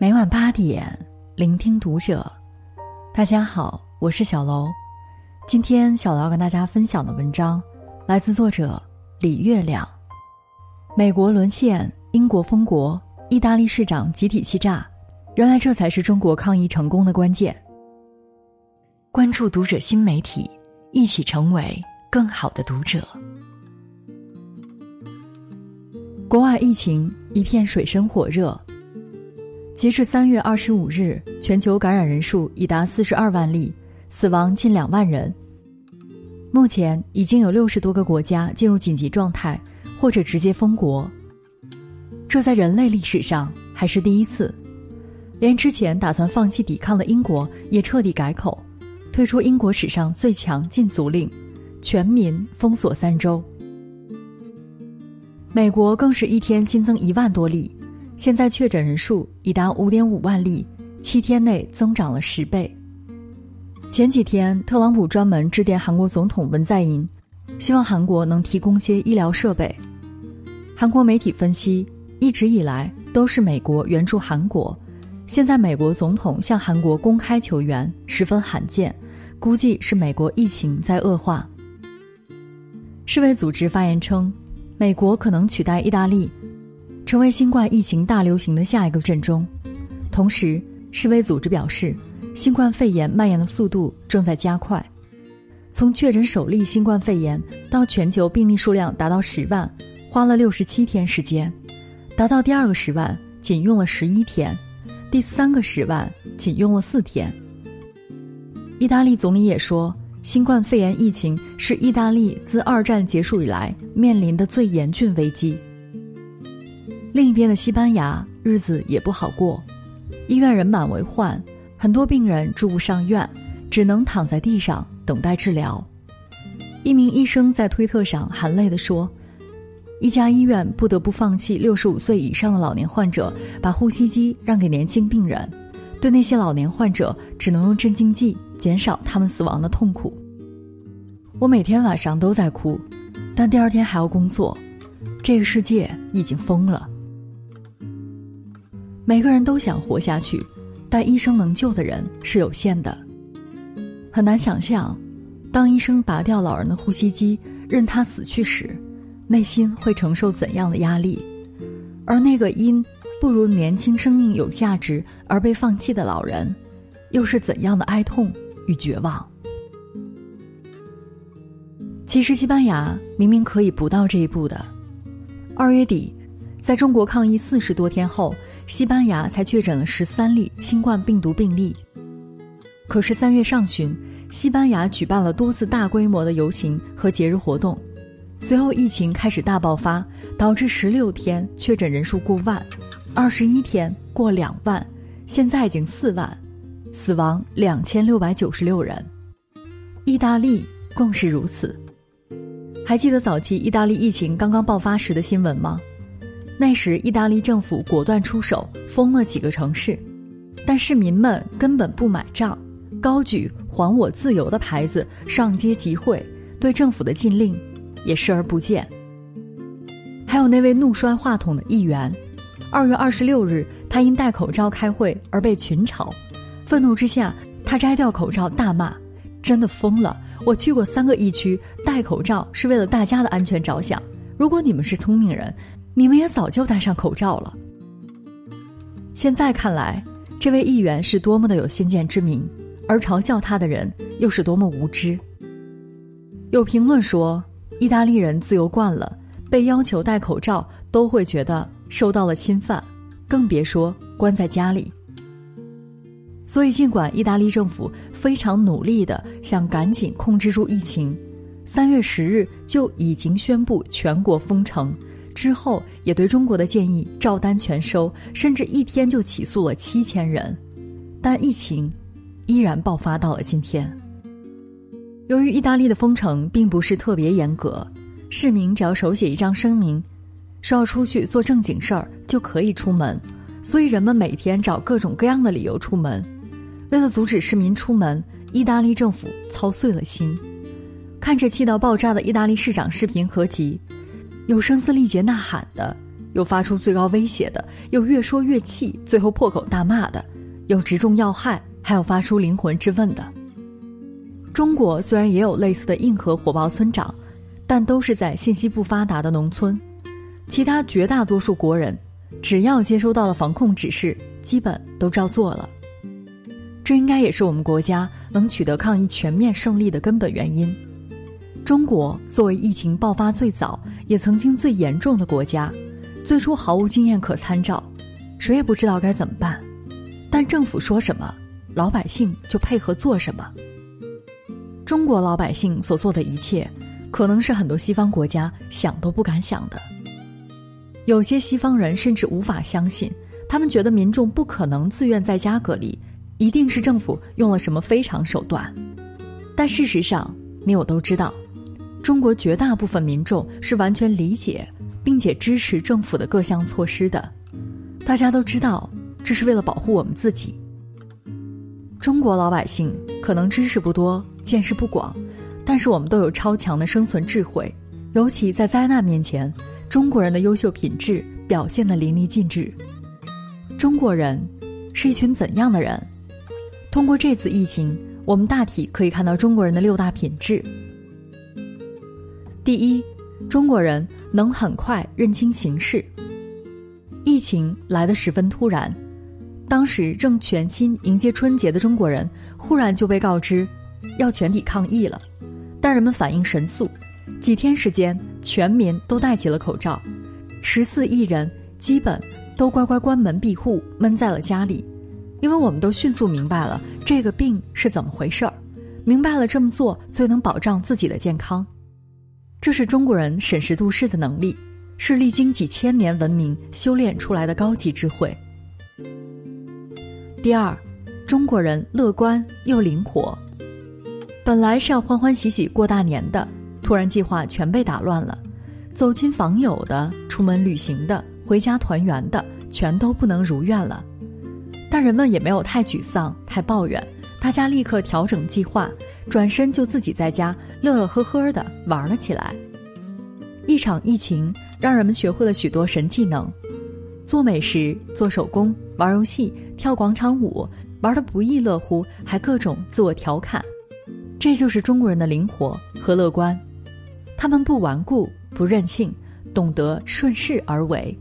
每晚八点，聆听读者。大家好，我是小楼。今天小楼要跟大家分享的文章，来自作者李月亮。美国沦陷，英国封国，意大利市长集体欺诈，原来这才是中国抗疫成功的关键。关注读者新媒体，一起成为更好的读者。国外疫情一片水深火热。截至三月二十五日，全球感染人数已达四十二万例，死亡近两万人。目前已经有六十多个国家进入紧急状态，或者直接封国。这在人类历史上还是第一次。连之前打算放弃抵抗的英国也彻底改口，推出英国史上最强禁足令，全民封锁三周。美国更是一天新增一万多例。现在确诊人数已达五点五万例，七天内增长了十倍。前几天，特朗普专门致电韩国总统文在寅，希望韩国能提供些医疗设备。韩国媒体分析，一直以来都是美国援助韩国，现在美国总统向韩国公开求援，十分罕见，估计是美国疫情在恶化。世卫组织发言称，美国可能取代意大利。成为新冠疫情大流行的下一个阵中，同时，世卫组织表示，新冠肺炎蔓延的速度正在加快。从确诊首例新冠肺炎到全球病例数量达到十万，花了六十七天时间；达到第二个十万，仅用了十一天；第三个十万，仅用了四天。意大利总理也说，新冠肺炎疫情是意大利自二战结束以来面临的最严峻危机。另一边的西班牙日子也不好过，医院人满为患，很多病人住不上院，只能躺在地上等待治疗。一名医生在推特上含泪地说：“一家医院不得不放弃六十五岁以上的老年患者，把呼吸机让给年轻病人，对那些老年患者只能用镇静剂减少他们死亡的痛苦。”我每天晚上都在哭，但第二天还要工作，这个世界已经疯了。每个人都想活下去，但医生能救的人是有限的。很难想象，当医生拔掉老人的呼吸机，任他死去时，内心会承受怎样的压力？而那个因不如年轻生命有价值而被放弃的老人，又是怎样的哀痛与绝望？其实，西班牙明明可以不到这一步的。二月底，在中国抗疫四十多天后。西班牙才确诊了十三例新冠病毒病例，可是三月上旬，西班牙举办了多次大规模的游行和节日活动，随后疫情开始大爆发，导致十六天确诊人数过万，二十一天过两万，现在已经四万，死亡两千六百九十六人。意大利更是如此。还记得早期意大利疫情刚刚爆发时的新闻吗？那时，意大利政府果断出手，封了几个城市，但市民们根本不买账，高举“还我自由”的牌子上街集会，对政府的禁令也视而不见。还有那位怒摔话筒的议员，二月二十六日，他因戴口罩开会而被群嘲，愤怒之下，他摘掉口罩大骂：“真的疯了！我去过三个疫区，戴口罩是为了大家的安全着想。如果你们是聪明人。”你们也早就戴上口罩了。现在看来，这位议员是多么的有先见之明，而嘲笑他的人又是多么无知。有评论说，意大利人自由惯了，被要求戴口罩都会觉得受到了侵犯，更别说关在家里。所以，尽管意大利政府非常努力的想赶紧控制住疫情，三月十日就已经宣布全国封城。之后也对中国的建议照单全收，甚至一天就起诉了七千人，但疫情依然爆发到了今天。由于意大利的封城并不是特别严格，市民只要手写一张声明，说要出去做正经事儿就可以出门，所以人们每天找各种各样的理由出门。为了阻止市民出门，意大利政府操碎了心。看着气到爆炸的意大利市长视频合集。有声嘶力竭呐喊的，有发出最高威胁的，有越说越气，最后破口大骂的，有直中要害，还有发出灵魂质问的。中国虽然也有类似的硬核火爆村长，但都是在信息不发达的农村。其他绝大多数国人，只要接收到了防控指示，基本都照做了。这应该也是我们国家能取得抗疫全面胜利的根本原因。中国作为疫情爆发最早、也曾经最严重的国家，最初毫无经验可参照，谁也不知道该怎么办。但政府说什么，老百姓就配合做什么。中国老百姓所做的一切，可能是很多西方国家想都不敢想的。有些西方人甚至无法相信，他们觉得民众不可能自愿在家隔离，一定是政府用了什么非常手段。但事实上，你我都知道，中国绝大部分民众是完全理解并且支持政府的各项措施的。大家都知道，这是为了保护我们自己。中国老百姓可能知识不多。见识不广，但是我们都有超强的生存智慧，尤其在灾难面前，中国人的优秀品质表现得淋漓尽致。中国人是一群怎样的人？通过这次疫情，我们大体可以看到中国人的六大品质。第一，中国人能很快认清形势。疫情来得十分突然，当时正全心迎接春节的中国人，忽然就被告知。要全体抗疫了，但人们反应神速，几天时间，全民都戴起了口罩，十四亿人基本都乖乖关门闭户，闷在了家里，因为我们都迅速明白了这个病是怎么回事儿，明白了这么做最能保障自己的健康，这是中国人审时度势的能力，是历经几千年文明修炼出来的高级智慧。第二，中国人乐观又灵活。本来是要欢欢喜喜过大年的，突然计划全被打乱了，走亲访友的、出门旅行的、回家团圆的，全都不能如愿了。但人们也没有太沮丧、太抱怨，大家立刻调整计划，转身就自己在家乐乐呵呵的玩了起来。一场疫情让人们学会了许多神技能：做美食、做手工、玩游戏、跳广场舞，玩得不亦乐乎，还各种自我调侃。这就是中国人的灵活和乐观，他们不顽固不任性，懂得顺势而为。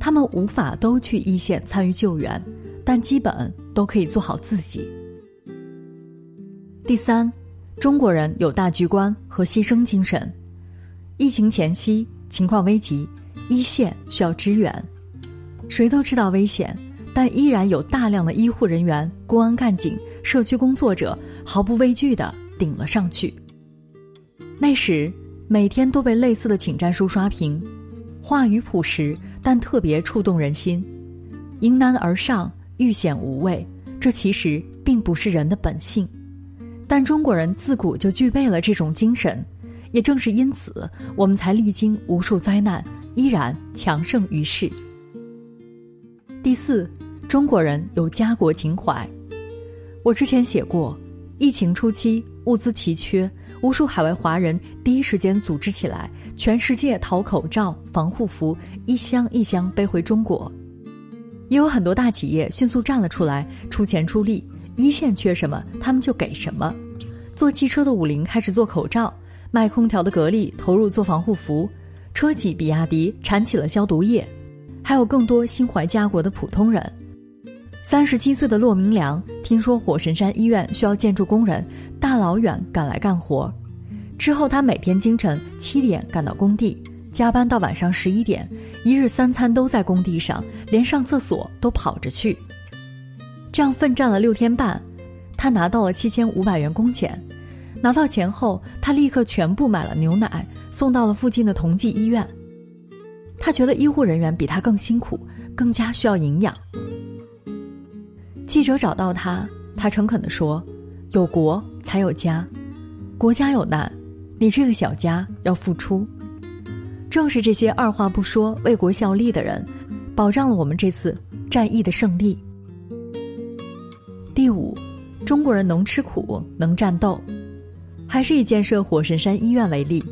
他们无法都去一线参与救援，但基本都可以做好自己。第三，中国人有大局观和牺牲精神。疫情前夕，情况危急，一线需要支援，谁都知道危险，但依然有大量的医护人员、公安干警、社区工作者毫不畏惧的。顶了上去。那时每天都被类似的请战书刷屏，话语朴实，但特别触动人心。迎难而上，遇险无畏，这其实并不是人的本性，但中国人自古就具备了这种精神。也正是因此，我们才历经无数灾难，依然强盛于世。第四，中国人有家国情怀。我之前写过，疫情初期。物资奇缺，无数海外华人第一时间组织起来，全世界淘口罩、防护服，一箱一箱背回中国。也有很多大企业迅速站了出来，出钱出力，一线缺什么，他们就给什么。做汽车的五菱开始做口罩，卖空调的格力投入做防护服，车企比亚迪产起了消毒液，还有更多心怀家国的普通人。三十七岁的骆明良听说火神山医院需要建筑工人，大老远赶来干活。之后，他每天清晨七点赶到工地，加班到晚上十一点，一日三餐都在工地上，连上厕所都跑着去。这样奋战了六天半，他拿到了七千五百元工钱。拿到钱后，他立刻全部买了牛奶，送到了附近的同济医院。他觉得医护人员比他更辛苦，更加需要营养。记者找到他，他诚恳地说：“有国才有家，国家有难，你这个小家要付出。”正是这些二话不说为国效力的人，保障了我们这次战役的胜利。第五，中国人能吃苦，能战斗。还是以建设火神山医院为例，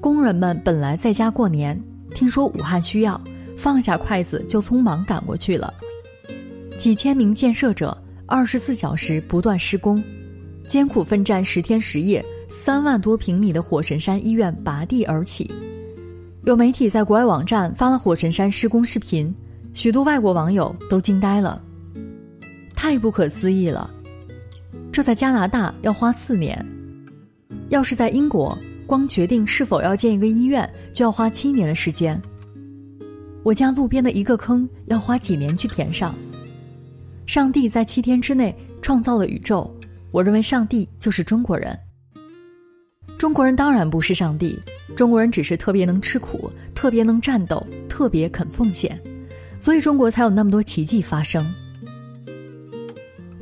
工人们本来在家过年，听说武汉需要，放下筷子就匆忙赶过去了。几千名建设者二十四小时不断施工，艰苦奋战十天十夜，三万多平米的火神山医院拔地而起。有媒体在国外网站发了火神山施工视频，许多外国网友都惊呆了，太不可思议了！这在加拿大要花四年，要是在英国，光决定是否要建一个医院就要花七年的时间。我家路边的一个坑要花几年去填上。上帝在七天之内创造了宇宙，我认为上帝就是中国人。中国人当然不是上帝，中国人只是特别能吃苦，特别能战斗，特别肯奉献，所以中国才有那么多奇迹发生。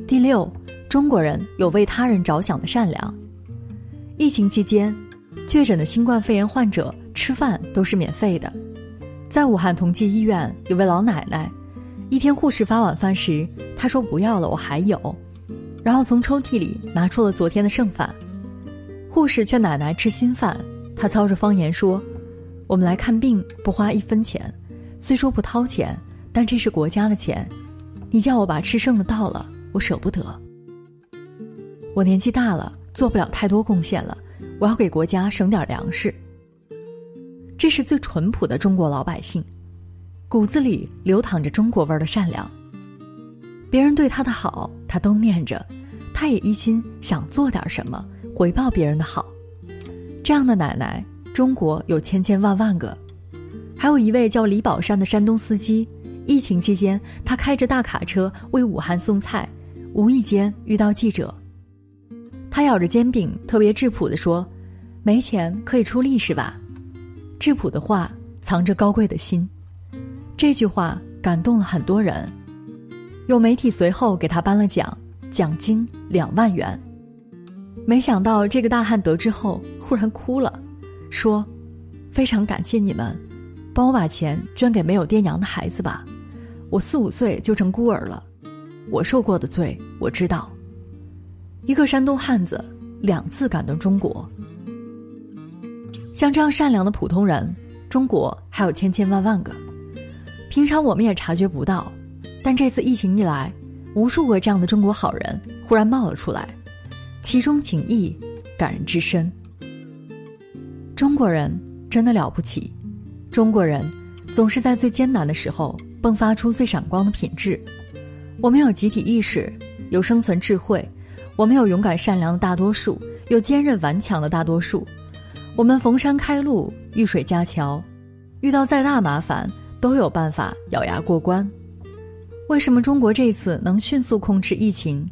第六，中国人有为他人着想的善良。疫情期间，确诊的新冠肺炎患者吃饭都是免费的。在武汉同济医院，有位老奶奶，一天护士发晚饭时，她说不要了，我还有，然后从抽屉里拿出了昨天的剩饭。护士劝奶奶吃新饭，她操着方言说：“我们来看病不花一分钱，虽说不掏钱，但这是国家的钱。你叫我把吃剩的倒了，我舍不得。我年纪大了，做不了太多贡献了，我要给国家省点粮食。这是最淳朴的中国老百姓，骨子里流淌着中国味儿的善良。别人对他的好，他都念着，他也一心想做点什么。”回报别人的好，这样的奶奶，中国有千千万万个。还有一位叫李宝山的山东司机，疫情期间，他开着大卡车为武汉送菜，无意间遇到记者，他咬着煎饼，特别质朴地说：“没钱可以出力是吧？”质朴的话藏着高贵的心，这句话感动了很多人。有媒体随后给他颁了奖，奖金两万元。没想到这个大汉得知后忽然哭了，说：“非常感谢你们，帮我把钱捐给没有爹娘的孩子吧。我四五岁就成孤儿了，我受过的罪我知道。”一个山东汉子两次感动中国。像这样善良的普通人，中国还有千千万万个，平常我们也察觉不到，但这次疫情一来，无数个这样的中国好人忽然冒了出来。其中情谊感人至深。中国人真的了不起，中国人总是在最艰难的时候迸发出最闪光的品质。我们有集体意识，有生存智慧，我们有勇敢善良的大多数，有坚韧顽强的大多数。我们逢山开路，遇水架桥，遇到再大麻烦都有办法咬牙过关。为什么中国这次能迅速控制疫情？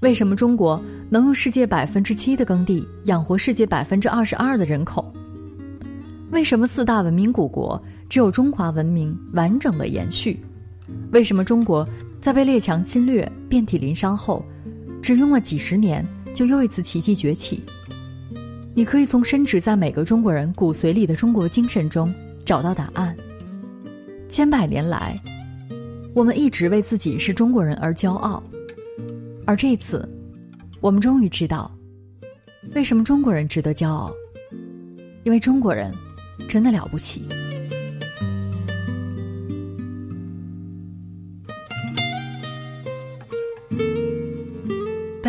为什么中国能用世界百分之七的耕地养活世界百分之二十二的人口？为什么四大文明古国只有中华文明完整的延续？为什么中国在被列强侵略、遍体鳞伤后，只用了几十年就又一次奇迹崛起？你可以从深植在每个中国人骨髓里的中国精神中找到答案。千百年来，我们一直为自己是中国人而骄傲。而这次，我们终于知道，为什么中国人值得骄傲。因为中国人真的了不起。